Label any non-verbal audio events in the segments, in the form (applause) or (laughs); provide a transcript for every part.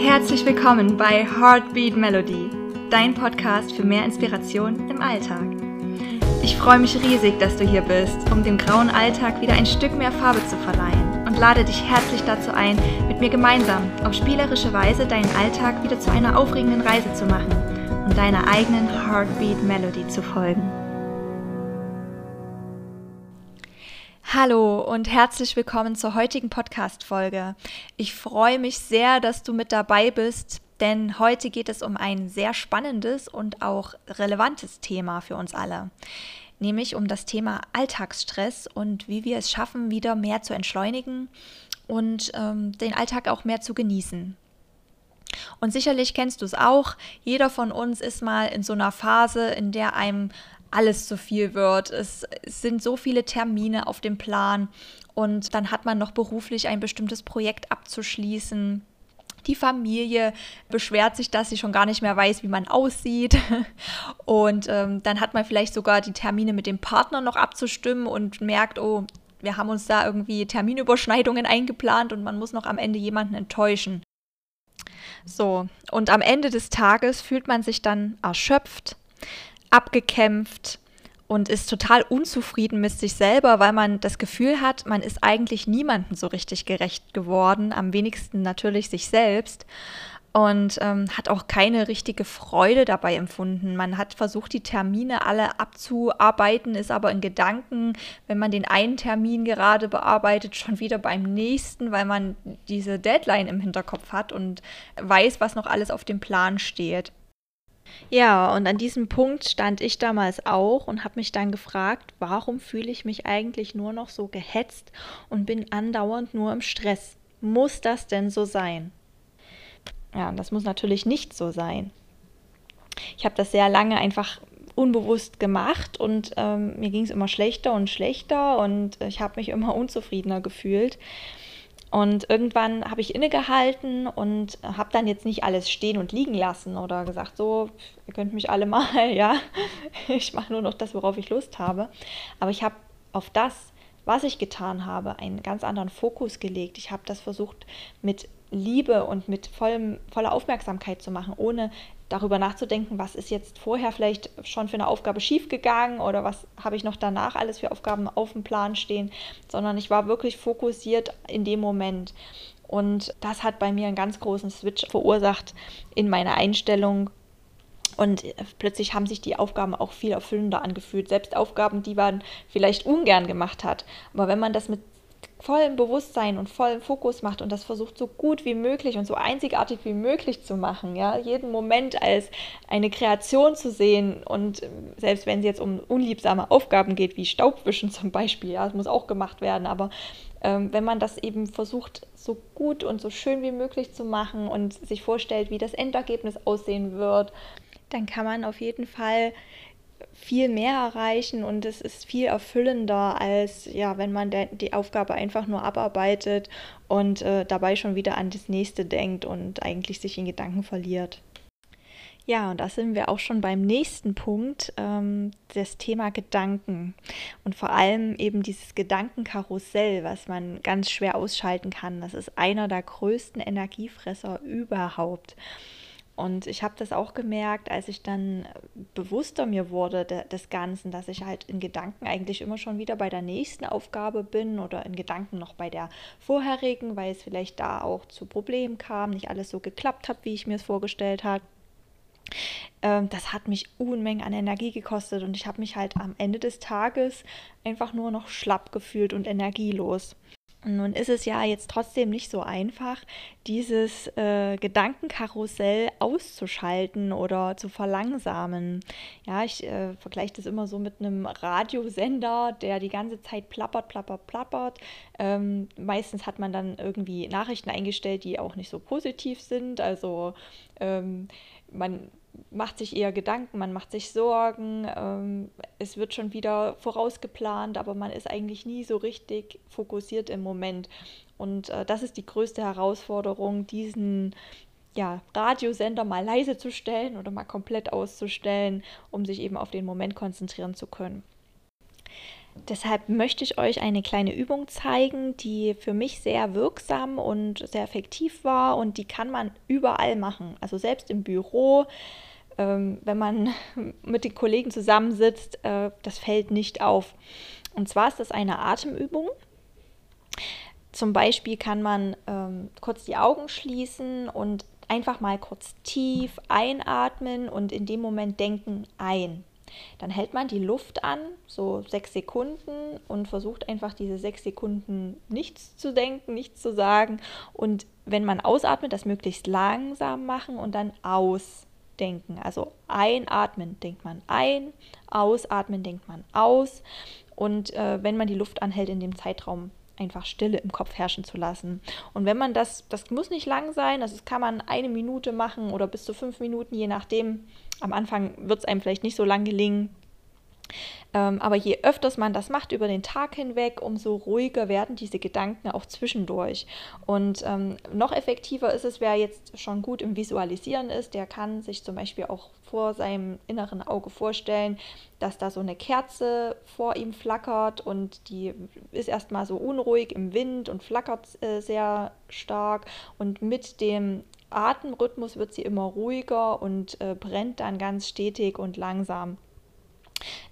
Herzlich willkommen bei Heartbeat Melody, dein Podcast für mehr Inspiration im Alltag. Ich freue mich riesig, dass du hier bist, um dem grauen Alltag wieder ein Stück mehr Farbe zu verleihen und lade dich herzlich dazu ein, mit mir gemeinsam auf spielerische Weise deinen Alltag wieder zu einer aufregenden Reise zu machen und deiner eigenen Heartbeat Melody zu folgen. Hallo und herzlich willkommen zur heutigen Podcast-Folge. Ich freue mich sehr, dass du mit dabei bist, denn heute geht es um ein sehr spannendes und auch relevantes Thema für uns alle, nämlich um das Thema Alltagsstress und wie wir es schaffen, wieder mehr zu entschleunigen und ähm, den Alltag auch mehr zu genießen. Und sicherlich kennst du es auch, jeder von uns ist mal in so einer Phase, in der einem alles zu viel wird. Es, es sind so viele Termine auf dem Plan und dann hat man noch beruflich ein bestimmtes Projekt abzuschließen. Die Familie beschwert sich, dass sie schon gar nicht mehr weiß, wie man aussieht. (laughs) Und ähm, dann hat man vielleicht sogar die Termine mit dem Partner noch abzustimmen und merkt, oh, wir haben uns da irgendwie Terminüberschneidungen eingeplant und man muss noch am Ende jemanden enttäuschen. So, und am Ende des Tages fühlt man sich dann erschöpft, abgekämpft und ist total unzufrieden mit sich selber, weil man das Gefühl hat, man ist eigentlich niemandem so richtig gerecht geworden, am wenigsten natürlich sich selbst und ähm, hat auch keine richtige Freude dabei empfunden. Man hat versucht, die Termine alle abzuarbeiten, ist aber in Gedanken, wenn man den einen Termin gerade bearbeitet, schon wieder beim nächsten, weil man diese Deadline im Hinterkopf hat und weiß, was noch alles auf dem Plan steht. Ja, und an diesem Punkt stand ich damals auch und habe mich dann gefragt, warum fühle ich mich eigentlich nur noch so gehetzt und bin andauernd nur im Stress? Muss das denn so sein? Ja, und das muss natürlich nicht so sein. Ich habe das sehr lange einfach unbewusst gemacht und ähm, mir ging es immer schlechter und schlechter und ich habe mich immer unzufriedener gefühlt. Und irgendwann habe ich innegehalten und habe dann jetzt nicht alles stehen und liegen lassen oder gesagt, so, ihr könnt mich alle (laughs) mal, ja, ich mache nur noch das, worauf ich Lust habe. Aber ich habe auf das, was ich getan habe, einen ganz anderen Fokus gelegt. Ich habe das versucht mit Liebe und mit vollem, voller Aufmerksamkeit zu machen, ohne darüber nachzudenken, was ist jetzt vorher vielleicht schon für eine Aufgabe schiefgegangen oder was habe ich noch danach alles für Aufgaben auf dem Plan stehen, sondern ich war wirklich fokussiert in dem Moment. Und das hat bei mir einen ganz großen Switch verursacht in meiner Einstellung. Und plötzlich haben sich die Aufgaben auch viel erfüllender angefühlt. Selbst Aufgaben, die man vielleicht ungern gemacht hat. Aber wenn man das mit vollem Bewusstsein und vollem Fokus macht und das versucht so gut wie möglich und so einzigartig wie möglich zu machen, ja, jeden Moment als eine Kreation zu sehen und ähm, selbst wenn es jetzt um unliebsame Aufgaben geht, wie Staubwischen zum Beispiel, ja, das muss auch gemacht werden, aber ähm, wenn man das eben versucht, so gut und so schön wie möglich zu machen und sich vorstellt, wie das Endergebnis aussehen wird, dann kann man auf jeden Fall viel mehr erreichen und es ist viel erfüllender, als ja, wenn man der, die Aufgabe einfach nur abarbeitet und äh, dabei schon wieder an das nächste denkt und eigentlich sich in Gedanken verliert. Ja, und da sind wir auch schon beim nächsten Punkt, ähm, das Thema Gedanken. Und vor allem eben dieses Gedankenkarussell, was man ganz schwer ausschalten kann. Das ist einer der größten Energiefresser überhaupt. Und ich habe das auch gemerkt, als ich dann bewusster mir wurde de, des Ganzen, dass ich halt in Gedanken eigentlich immer schon wieder bei der nächsten Aufgabe bin oder in Gedanken noch bei der vorherigen, weil es vielleicht da auch zu Problemen kam, nicht alles so geklappt hat, wie ich mir es vorgestellt habe. Ähm, das hat mich Unmengen an Energie gekostet und ich habe mich halt am Ende des Tages einfach nur noch schlapp gefühlt und energielos. Nun ist es ja jetzt trotzdem nicht so einfach, dieses äh, Gedankenkarussell auszuschalten oder zu verlangsamen. Ja, ich äh, vergleiche das immer so mit einem Radiosender, der die ganze Zeit plappert, plappert, plappert. Ähm, meistens hat man dann irgendwie Nachrichten eingestellt, die auch nicht so positiv sind. Also ähm, man macht sich eher Gedanken, man macht sich Sorgen, ähm, es wird schon wieder vorausgeplant, aber man ist eigentlich nie so richtig fokussiert im Moment. Und äh, das ist die größte Herausforderung, diesen ja, Radiosender mal leise zu stellen oder mal komplett auszustellen, um sich eben auf den Moment konzentrieren zu können. Deshalb möchte ich euch eine kleine Übung zeigen, die für mich sehr wirksam und sehr effektiv war und die kann man überall machen. Also selbst im Büro, ähm, wenn man (laughs) mit den Kollegen zusammensitzt, äh, das fällt nicht auf. Und zwar ist das eine Atemübung. Zum Beispiel kann man ähm, kurz die Augen schließen und einfach mal kurz tief einatmen und in dem Moment denken ein. Dann hält man die Luft an, so sechs Sekunden und versucht einfach diese sechs Sekunden nichts zu denken, nichts zu sagen. Und wenn man ausatmet, das möglichst langsam machen und dann ausdenken. Also einatmen denkt man ein, ausatmen denkt man aus. Und äh, wenn man die Luft anhält in dem Zeitraum, einfach Stille im Kopf herrschen zu lassen. Und wenn man das, das muss nicht lang sein, das kann man eine Minute machen oder bis zu fünf Minuten, je nachdem, am Anfang wird es einem vielleicht nicht so lang gelingen. Ähm, aber je öfters man das macht über den Tag hinweg, umso ruhiger werden diese Gedanken auch zwischendurch. Und ähm, noch effektiver ist es, wer jetzt schon gut im Visualisieren ist, der kann sich zum Beispiel auch vor seinem inneren Auge vorstellen, dass da so eine Kerze vor ihm flackert und die ist erstmal so unruhig im Wind und flackert äh, sehr stark. Und mit dem Atemrhythmus wird sie immer ruhiger und äh, brennt dann ganz stetig und langsam.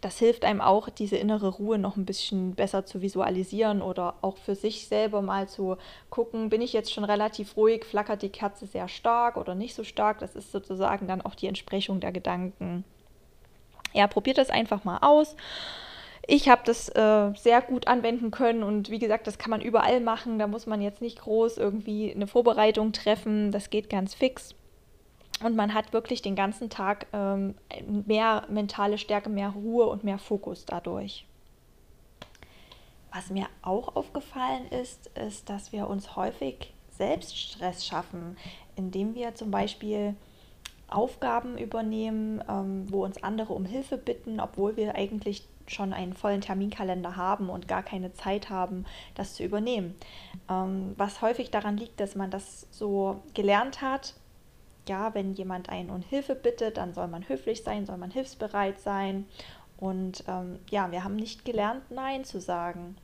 Das hilft einem auch, diese innere Ruhe noch ein bisschen besser zu visualisieren oder auch für sich selber mal zu gucken, bin ich jetzt schon relativ ruhig, flackert die Kerze sehr stark oder nicht so stark. Das ist sozusagen dann auch die Entsprechung der Gedanken. Ja, probiert das einfach mal aus ich habe das äh, sehr gut anwenden können und wie gesagt, das kann man überall machen. Da muss man jetzt nicht groß irgendwie eine Vorbereitung treffen. Das geht ganz fix. Und man hat wirklich den ganzen Tag ähm, mehr mentale Stärke, mehr Ruhe und mehr Fokus dadurch. Was mir auch aufgefallen ist, ist, dass wir uns häufig selbst Stress schaffen, indem wir zum Beispiel Aufgaben übernehmen, ähm, wo uns andere um Hilfe bitten, obwohl wir eigentlich schon einen vollen Terminkalender haben und gar keine Zeit haben, das zu übernehmen. Ähm, was häufig daran liegt, dass man das so gelernt hat. Ja, wenn jemand einen um Hilfe bittet, dann soll man höflich sein, soll man hilfsbereit sein. Und ähm, ja, wir haben nicht gelernt, Nein zu sagen.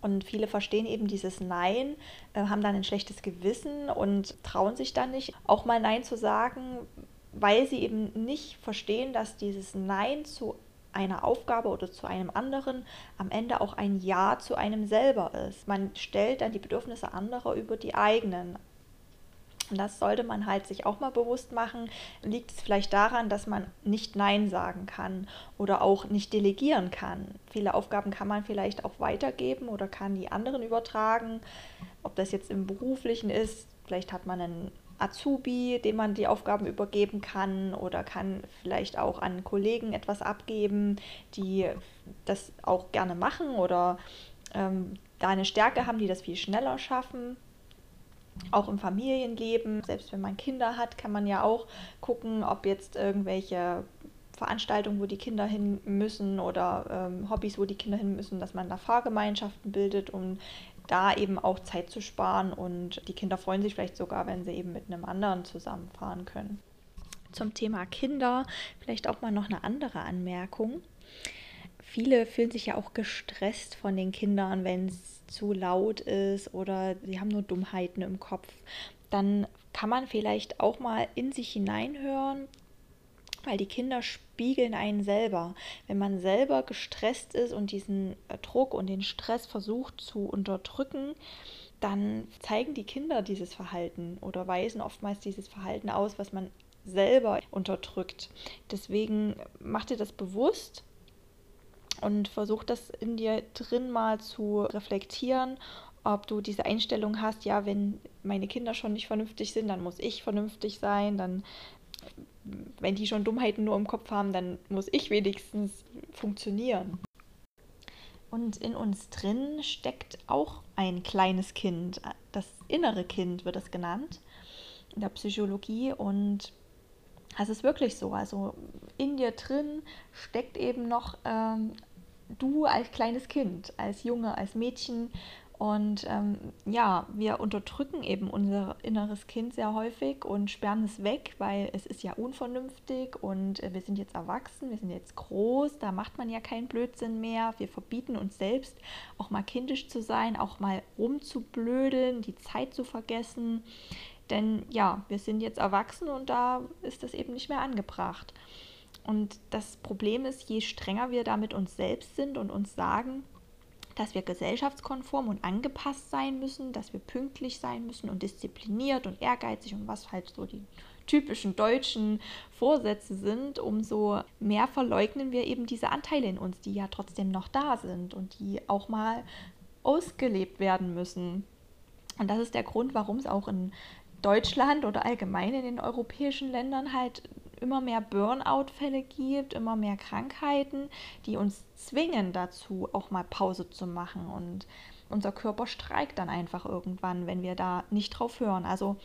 Und viele verstehen eben dieses Nein, äh, haben dann ein schlechtes Gewissen und trauen sich dann nicht, auch mal Nein zu sagen, weil sie eben nicht verstehen, dass dieses Nein zu einer Aufgabe oder zu einem anderen am Ende auch ein Ja zu einem selber ist. Man stellt dann die Bedürfnisse anderer über die eigenen. Und das sollte man halt sich auch mal bewusst machen. Liegt es vielleicht daran, dass man nicht Nein sagen kann oder auch nicht delegieren kann? Viele Aufgaben kann man vielleicht auch weitergeben oder kann die anderen übertragen. Ob das jetzt im beruflichen ist, vielleicht hat man einen Azubi, dem man die Aufgaben übergeben kann oder kann vielleicht auch an Kollegen etwas abgeben, die das auch gerne machen oder ähm, da eine Stärke haben, die das viel schneller schaffen. Auch im Familienleben, selbst wenn man Kinder hat, kann man ja auch gucken, ob jetzt irgendwelche Veranstaltungen, wo die Kinder hin müssen oder ähm, Hobbys, wo die Kinder hin müssen, dass man da Fahrgemeinschaften bildet, um da eben auch Zeit zu sparen und die Kinder freuen sich vielleicht sogar, wenn sie eben mit einem anderen zusammenfahren können. Zum Thema Kinder vielleicht auch mal noch eine andere Anmerkung. Viele fühlen sich ja auch gestresst von den Kindern, wenn es zu laut ist oder sie haben nur Dummheiten im Kopf. Dann kann man vielleicht auch mal in sich hineinhören, weil die Kinder spiegeln einen selber. Wenn man selber gestresst ist und diesen äh, Druck und den Stress versucht zu unterdrücken, dann zeigen die Kinder dieses Verhalten oder weisen oftmals dieses Verhalten aus, was man selber unterdrückt. Deswegen mach dir das bewusst und versuch das in dir drin mal zu reflektieren, ob du diese Einstellung hast, ja, wenn meine Kinder schon nicht vernünftig sind, dann muss ich vernünftig sein, dann wenn die schon Dummheiten nur im Kopf haben, dann muss ich wenigstens funktionieren. Und in uns drin steckt auch ein kleines Kind. Das innere Kind wird es genannt in der Psychologie. Und es ist wirklich so. Also in dir drin steckt eben noch ähm, du als kleines Kind, als Junge, als Mädchen. Und ähm, ja, wir unterdrücken eben unser inneres Kind sehr häufig und sperren es weg, weil es ist ja unvernünftig und äh, wir sind jetzt erwachsen, wir sind jetzt groß, da macht man ja keinen Blödsinn mehr. Wir verbieten uns selbst auch mal kindisch zu sein, auch mal rumzublödeln, die Zeit zu vergessen. Denn ja, wir sind jetzt erwachsen und da ist das eben nicht mehr angebracht. Und das Problem ist, je strenger wir da mit uns selbst sind und uns sagen, dass wir gesellschaftskonform und angepasst sein müssen, dass wir pünktlich sein müssen und diszipliniert und ehrgeizig und was halt so die typischen deutschen Vorsätze sind, umso mehr verleugnen wir eben diese Anteile in uns, die ja trotzdem noch da sind und die auch mal ausgelebt werden müssen. Und das ist der Grund, warum es auch in Deutschland oder allgemein in den europäischen Ländern halt immer mehr Burnout-Fälle gibt, immer mehr Krankheiten, die uns zwingen dazu, auch mal Pause zu machen. Und unser Körper streikt dann einfach irgendwann, wenn wir da nicht drauf hören. Also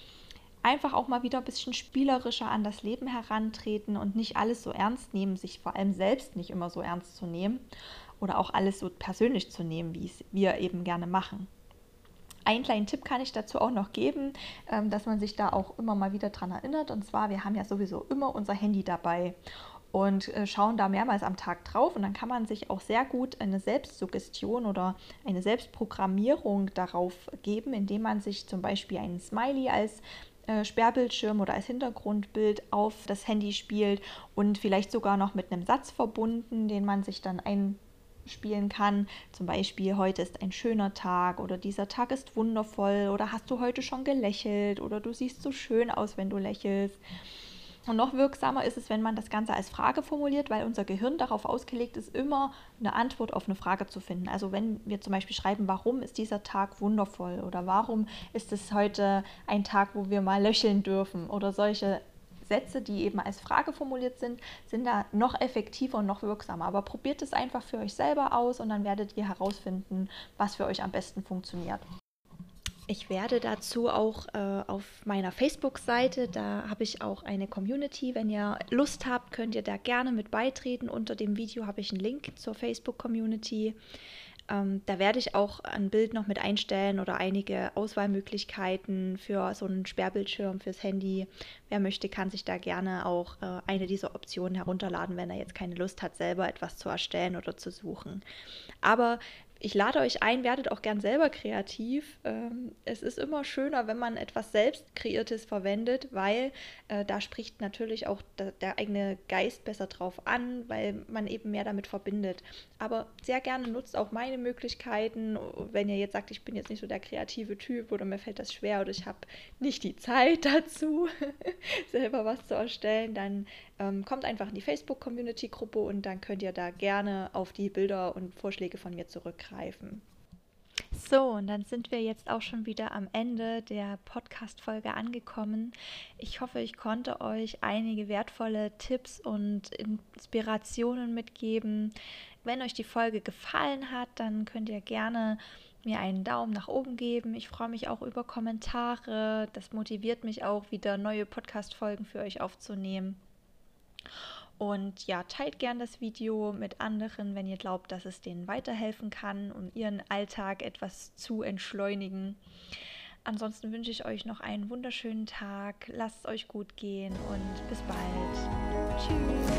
einfach auch mal wieder ein bisschen spielerischer an das Leben herantreten und nicht alles so ernst nehmen, sich vor allem selbst nicht immer so ernst zu nehmen oder auch alles so persönlich zu nehmen, wie es wir eben gerne machen. Einen kleinen Tipp kann ich dazu auch noch geben, ähm, dass man sich da auch immer mal wieder dran erinnert. Und zwar, wir haben ja sowieso immer unser Handy dabei und äh, schauen da mehrmals am Tag drauf. Und dann kann man sich auch sehr gut eine Selbstsuggestion oder eine Selbstprogrammierung darauf geben, indem man sich zum Beispiel einen Smiley als äh, Sperrbildschirm oder als Hintergrundbild auf das Handy spielt und vielleicht sogar noch mit einem Satz verbunden, den man sich dann ein spielen kann. Zum Beispiel, heute ist ein schöner Tag oder dieser Tag ist wundervoll oder hast du heute schon gelächelt oder du siehst so schön aus, wenn du lächelst. Und noch wirksamer ist es, wenn man das Ganze als Frage formuliert, weil unser Gehirn darauf ausgelegt ist, immer eine Antwort auf eine Frage zu finden. Also wenn wir zum Beispiel schreiben, warum ist dieser Tag wundervoll oder warum ist es heute ein Tag, wo wir mal löcheln dürfen oder solche Sätze, die eben als Frage formuliert sind, sind da noch effektiver und noch wirksamer. Aber probiert es einfach für euch selber aus und dann werdet ihr herausfinden, was für euch am besten funktioniert. Ich werde dazu auch äh, auf meiner Facebook-Seite, da habe ich auch eine Community. Wenn ihr Lust habt, könnt ihr da gerne mit beitreten. Unter dem Video habe ich einen Link zur Facebook-Community. Ähm, da werde ich auch ein Bild noch mit einstellen oder einige Auswahlmöglichkeiten für so einen Sperrbildschirm fürs Handy. Wer möchte, kann sich da gerne auch äh, eine dieser Optionen herunterladen, wenn er jetzt keine Lust hat, selber etwas zu erstellen oder zu suchen. Aber ich lade euch ein, werdet auch gern selber kreativ. Ähm, es ist immer schöner, wenn man etwas selbst Kreiertes verwendet, weil äh, da spricht natürlich auch der, der, eigene Geist besser drauf an, weil man eben mehr damit verbindet. Aber sehr gerne nutzt auch meine Möglichkeiten, wenn ihr jetzt sagt, ich bin jetzt nicht so der kreative Typ oder mir fällt das schwer oder ich habe nicht die Zeit (laughs) dazu, (laughs) selber was zu erstellen, dann ähm, kommt einfach in die Facebook-Community-Gruppe und dann könnt ihr da gerne auf die Bilder und Vorschläge von mir zurückgreifen. So, und dann sind wir jetzt auch schon wieder am Ende der Podcast-Folge angekommen. Ich hoffe, ich konnte euch einige wertvolle Tipps und Inspirationen mitgeben. Wenn euch die Folge gefallen hat, dann könnt ihr gerne mir einen Daumen nach oben geben. Ich freue mich auch über Kommentare. Das motiviert mich auch, wieder neue Podcast-Folgen für euch aufzunehmen. Und ja, teilt gern das Video mit anderen, wenn ihr glaubt, dass es denen weiterhelfen kann, um ihren Alltag etwas zu entschleunigen. Ansonsten wünsche ich euch noch einen wunderschönen Tag. Lasst es euch gut gehen und bis bald. Tschüss.